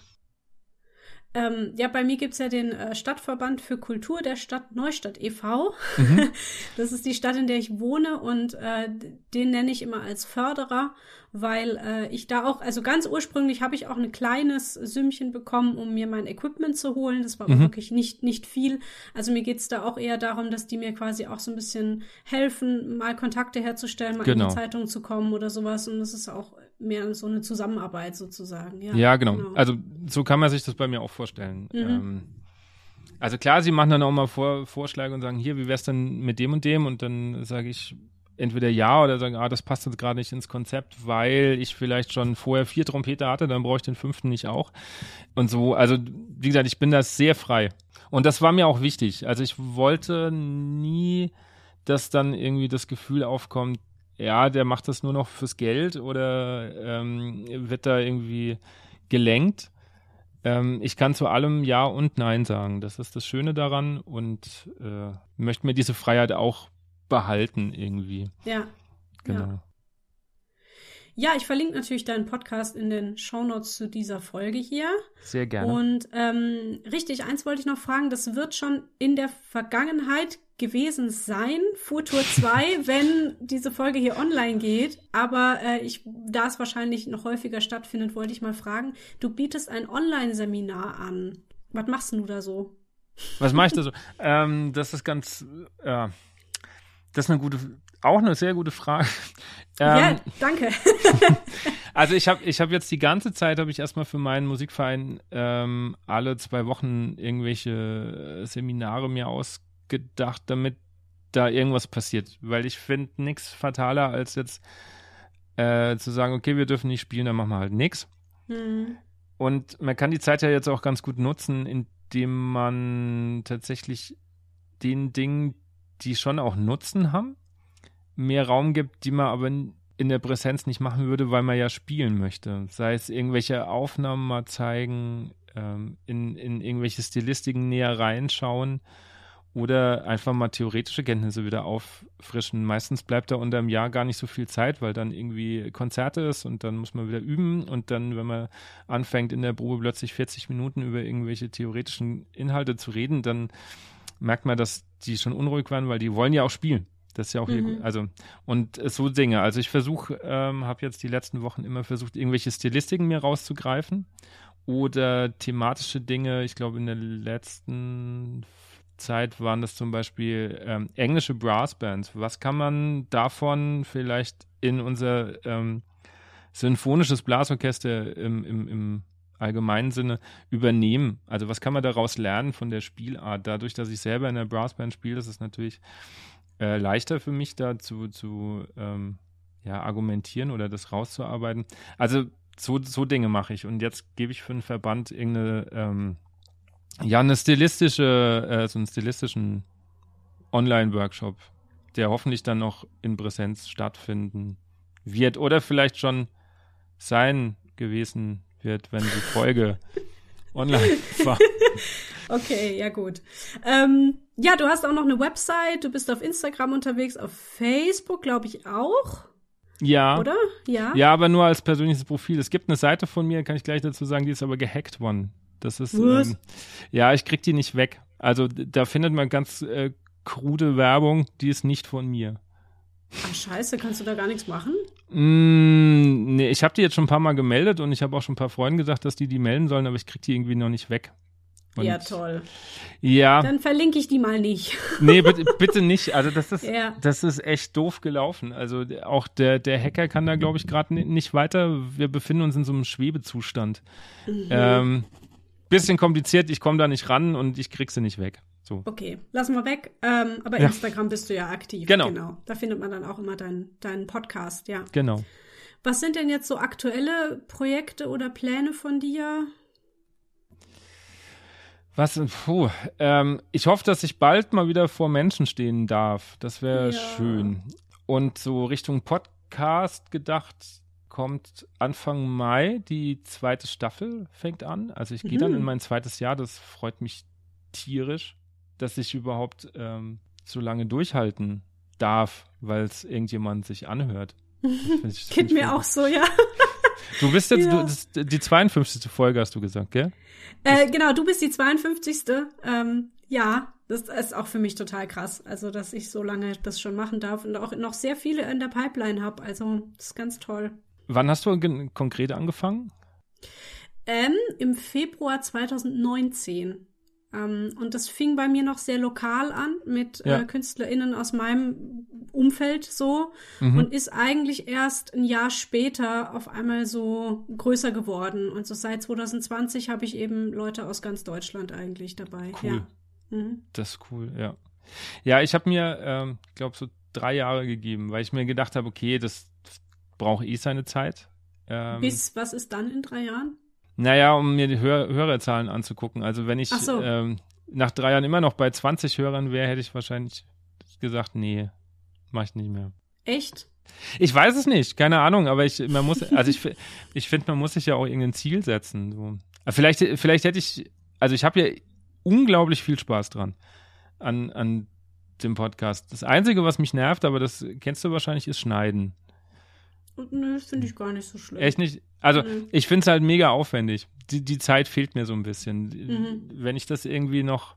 Ähm, ja, bei mir gibt es ja den äh, Stadtverband für Kultur der Stadt Neustadt e.V. Mhm. [laughs] Das ist die Stadt, in der ich wohne und äh, den nenne ich immer als Förderer weil äh, ich da auch, also ganz ursprünglich habe ich auch ein kleines Sümmchen bekommen, um mir mein Equipment zu holen. Das war mhm. wirklich nicht, nicht viel. Also mir geht's da auch eher darum, dass die mir quasi auch so ein bisschen helfen, mal Kontakte herzustellen, mal genau. in die genau. Zeitung zu kommen oder sowas. Und das ist auch mehr so eine Zusammenarbeit sozusagen. Ja, ja genau. genau. Also so kann man sich das bei mir auch vorstellen. Mhm. Ähm, also klar, sie machen dann auch mal Vor Vorschläge und sagen, hier, wie wär's denn mit dem und dem? Und dann sage ich, entweder ja oder sagen, ah, das passt jetzt gerade nicht ins Konzept, weil ich vielleicht schon vorher vier Trompeter hatte, dann brauche ich den fünften nicht auch. Und so, also wie gesagt, ich bin da sehr frei. Und das war mir auch wichtig. Also ich wollte nie, dass dann irgendwie das Gefühl aufkommt, ja, der macht das nur noch fürs Geld oder ähm, wird da irgendwie gelenkt. Ähm, ich kann zu allem Ja und Nein sagen. Das ist das Schöne daran und äh, möchte mir diese Freiheit auch behalten irgendwie. Ja. Genau. Ja. Ja, ich verlinke natürlich deinen Podcast in den Shownotes zu dieser Folge hier. Sehr gerne. Und ähm, richtig, eins wollte ich noch fragen, das wird schon in der Vergangenheit gewesen sein, Futur 2, [laughs] wenn diese Folge hier online geht. Aber äh, ich, da es wahrscheinlich noch häufiger stattfindet, wollte ich mal fragen, du bietest ein Online-Seminar an. Was machst du da so? Was mache ich da so? [laughs] ähm, das ist ganz, ja. Das ist eine gute, auch eine sehr gute Frage. Ähm, ja, danke. [laughs] also ich habe ich hab jetzt die ganze Zeit, habe ich erstmal für meinen Musikverein ähm, alle zwei Wochen irgendwelche Seminare mir ausgedacht, damit da irgendwas passiert. Weil ich finde nichts fataler, als jetzt äh, zu sagen, okay, wir dürfen nicht spielen, dann machen wir halt nichts. Mhm. Und man kann die Zeit ja jetzt auch ganz gut nutzen, indem man tatsächlich den Dingen, die schon auch Nutzen haben, mehr Raum gibt, die man aber in der Präsenz nicht machen würde, weil man ja spielen möchte. Sei es irgendwelche Aufnahmen mal zeigen, ähm, in, in irgendwelche Stilistiken näher reinschauen oder einfach mal theoretische Kenntnisse wieder auffrischen. Meistens bleibt da unter dem Jahr gar nicht so viel Zeit, weil dann irgendwie Konzerte ist und dann muss man wieder üben und dann, wenn man anfängt in der Probe plötzlich 40 Minuten über irgendwelche theoretischen Inhalte zu reden, dann merkt man, dass die schon unruhig waren, weil die wollen ja auch spielen. Das ist ja auch mhm. hier, also und so Dinge. Also ich versuche, ähm, habe jetzt die letzten Wochen immer versucht, irgendwelche Stilistiken mir rauszugreifen oder thematische Dinge. Ich glaube, in der letzten Zeit waren das zum Beispiel ähm, englische Brassbands. Was kann man davon vielleicht in unser ähm, symphonisches Blasorchester im, im, im allgemeinen Sinne übernehmen? Also was kann man daraus lernen von der Spielart? Dadurch, dass ich selber in der Brassband spiele, ist es natürlich äh, leichter für mich da zu, zu ähm, ja, argumentieren oder das rauszuarbeiten. Also so, so Dinge mache ich. Und jetzt gebe ich für einen Verband irgendeine ähm, ja, eine stilistische, äh, so einen stilistischen Online-Workshop, der hoffentlich dann noch in Präsenz stattfinden wird oder vielleicht schon sein gewesen wird, wenn die Folge [laughs] online war. Okay, ja gut. Ähm, ja, du hast auch noch eine Website, du bist auf Instagram unterwegs, auf Facebook, glaube ich auch. Ja. Oder? Ja. Ja, aber nur als persönliches Profil. Es gibt eine Seite von mir, kann ich gleich dazu sagen, die ist aber gehackt worden. Das ist, ähm, ja, ich krieg die nicht weg. Also da findet man ganz äh, krude Werbung, die ist nicht von mir. Ach scheiße, kannst du da gar nichts machen? Mm, nee, ich habe die jetzt schon ein paar Mal gemeldet und ich habe auch schon ein paar Freunden gesagt, dass die die melden sollen, aber ich krieg die irgendwie noch nicht weg. Und ja, toll. Ja. Dann verlinke ich die mal nicht. [laughs] Nee, bitte, bitte nicht. Also das ist, ja. das ist echt doof gelaufen. Also auch der, der Hacker kann da, glaube ich, gerade nicht weiter. Wir befinden uns in so einem Schwebezustand. Mhm. Ähm, bisschen kompliziert, ich komme da nicht ran und ich krieg sie nicht weg. So. Okay, lassen wir weg. Ähm, aber ja. Instagram bist du ja aktiv. Genau. genau. Da findet man dann auch immer deinen dein Podcast, ja. Genau. Was sind denn jetzt so aktuelle Projekte oder Pläne von dir? Was, puh, ähm, ich hoffe, dass ich bald mal wieder vor Menschen stehen darf. Das wäre ja. schön. Und so Richtung Podcast gedacht, kommt Anfang Mai die zweite Staffel, fängt an. Also ich gehe mhm. dann in mein zweites Jahr. Das freut mich tierisch, dass ich überhaupt ähm, so lange durchhalten darf, weil es irgendjemand sich anhört. Ich, [laughs] Geht mir auch so, ja. [laughs] Du bist jetzt, ja. du, die 52. Folge hast du gesagt, gell? Äh, genau, du bist die 52. Ähm, ja, das ist auch für mich total krass. Also, dass ich so lange das schon machen darf und auch noch sehr viele in der Pipeline habe. Also, das ist ganz toll. Wann hast du konkret angefangen? Ähm, Im Februar 2019. Ähm, und das fing bei mir noch sehr lokal an mit ja. äh, KünstlerInnen aus meinem Umfeld so mhm. und ist eigentlich erst ein Jahr später auf einmal so größer geworden. Und so seit 2020 habe ich eben Leute aus ganz Deutschland eigentlich dabei. Cool. Ja. Mhm. Das ist cool, ja. Ja, ich habe mir, ähm, ich glaube, so drei Jahre gegeben, weil ich mir gedacht habe, okay, das braucht eh seine Zeit. Ähm, Bis, was ist dann in drei Jahren? Naja, um mir die Hör Hörerzahlen anzugucken. Also wenn ich so. ähm, nach drei Jahren immer noch bei 20 Hörern wäre, hätte ich wahrscheinlich gesagt, nee, mach ich nicht mehr. Echt? Ich weiß es nicht, keine Ahnung, aber ich, man muss, also ich, [laughs] ich finde, man muss sich ja auch irgendein Ziel setzen. So. Vielleicht, vielleicht hätte ich, also ich habe ja unglaublich viel Spaß dran an, an dem Podcast. Das Einzige, was mich nervt, aber das kennst du wahrscheinlich, ist Schneiden. Nö, finde ich gar nicht so schlimm. Echt nicht? Also, Nö. ich finde es halt mega aufwendig. Die, die Zeit fehlt mir so ein bisschen. Mhm. Wenn ich das irgendwie noch.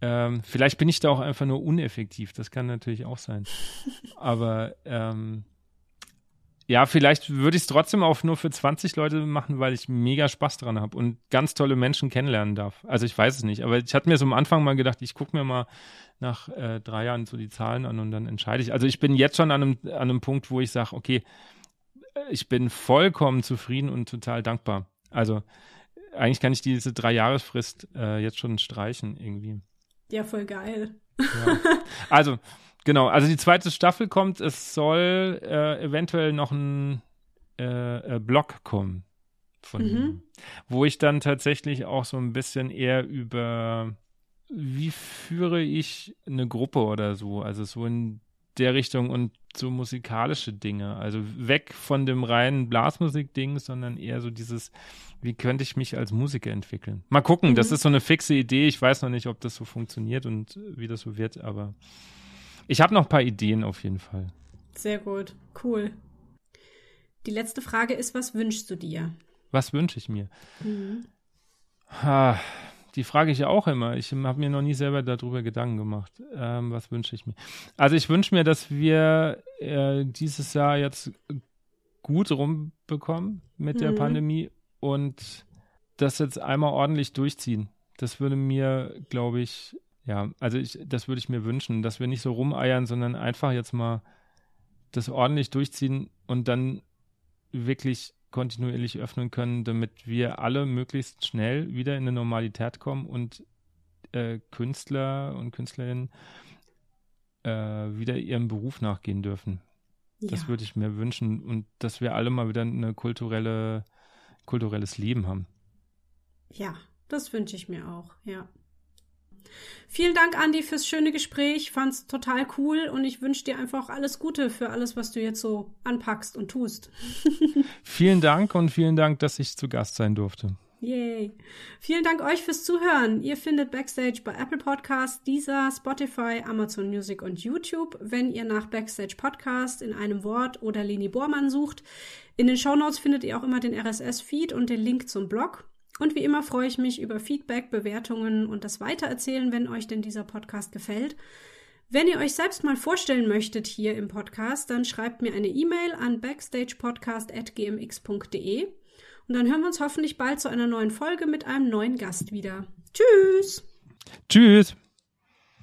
Ähm, vielleicht bin ich da auch einfach nur uneffektiv. Das kann natürlich auch sein. [laughs] Aber ähm, ja, vielleicht würde ich es trotzdem auch nur für 20 Leute machen, weil ich mega Spaß dran habe und ganz tolle Menschen kennenlernen darf. Also ich weiß es nicht, aber ich hatte mir so am Anfang mal gedacht, ich gucke mir mal nach äh, drei Jahren so die Zahlen an und dann entscheide ich. Also ich bin jetzt schon an einem, an einem Punkt, wo ich sage, okay, ich bin vollkommen zufrieden und total dankbar. Also eigentlich kann ich diese drei Jahresfrist äh, jetzt schon streichen irgendwie. Ja, voll geil. Ja. Also genau, also die zweite Staffel kommt. Es soll äh, eventuell noch ein äh, äh Blog kommen von mhm. wo ich dann tatsächlich auch so ein bisschen eher über wie führe ich eine Gruppe oder so, also so in der Richtung und so musikalische Dinge, also weg von dem reinen Blasmusik-Ding, sondern eher so dieses, wie könnte ich mich als Musiker entwickeln? Mal gucken, mhm. das ist so eine fixe Idee, ich weiß noch nicht, ob das so funktioniert und wie das so wird, aber ich habe noch ein paar Ideen auf jeden Fall. Sehr gut, cool. Die letzte Frage ist, was wünschst du dir? Was wünsche ich mir? Mhm. Ha, die frage ich ja auch immer. Ich habe mir noch nie selber darüber Gedanken gemacht. Ähm, was wünsche ich mir? Also ich wünsche mir, dass wir äh, dieses Jahr jetzt gut rumbekommen mit mhm. der Pandemie und das jetzt einmal ordentlich durchziehen. Das würde mir, glaube ich, ja, also ich, das würde ich mir wünschen, dass wir nicht so rumeiern, sondern einfach jetzt mal das ordentlich durchziehen und dann wirklich kontinuierlich öffnen können, damit wir alle möglichst schnell wieder in eine Normalität kommen und äh, Künstler und Künstlerinnen äh, wieder ihrem Beruf nachgehen dürfen. Ja. Das würde ich mir wünschen und dass wir alle mal wieder eine kulturelle, kulturelles Leben haben. Ja, das wünsche ich mir auch, ja. Vielen Dank, Andi, fürs schöne Gespräch. Fand's total cool und ich wünsche dir einfach alles Gute für alles, was du jetzt so anpackst und tust. [laughs] vielen Dank und vielen Dank, dass ich zu Gast sein durfte. Yay. Vielen Dank euch fürs Zuhören. Ihr findet Backstage bei Apple Podcast, Deezer, Spotify, Amazon Music und YouTube, wenn ihr nach Backstage Podcast in einem Wort oder Leni Bormann sucht. In den Show Notes findet ihr auch immer den RSS-Feed und den Link zum Blog. Und wie immer freue ich mich über Feedback, Bewertungen und das Weitererzählen, wenn euch denn dieser Podcast gefällt. Wenn ihr euch selbst mal vorstellen möchtet hier im Podcast, dann schreibt mir eine E-Mail an backstagepodcast.gmx.de und dann hören wir uns hoffentlich bald zu einer neuen Folge mit einem neuen Gast wieder. Tschüss! Tschüss!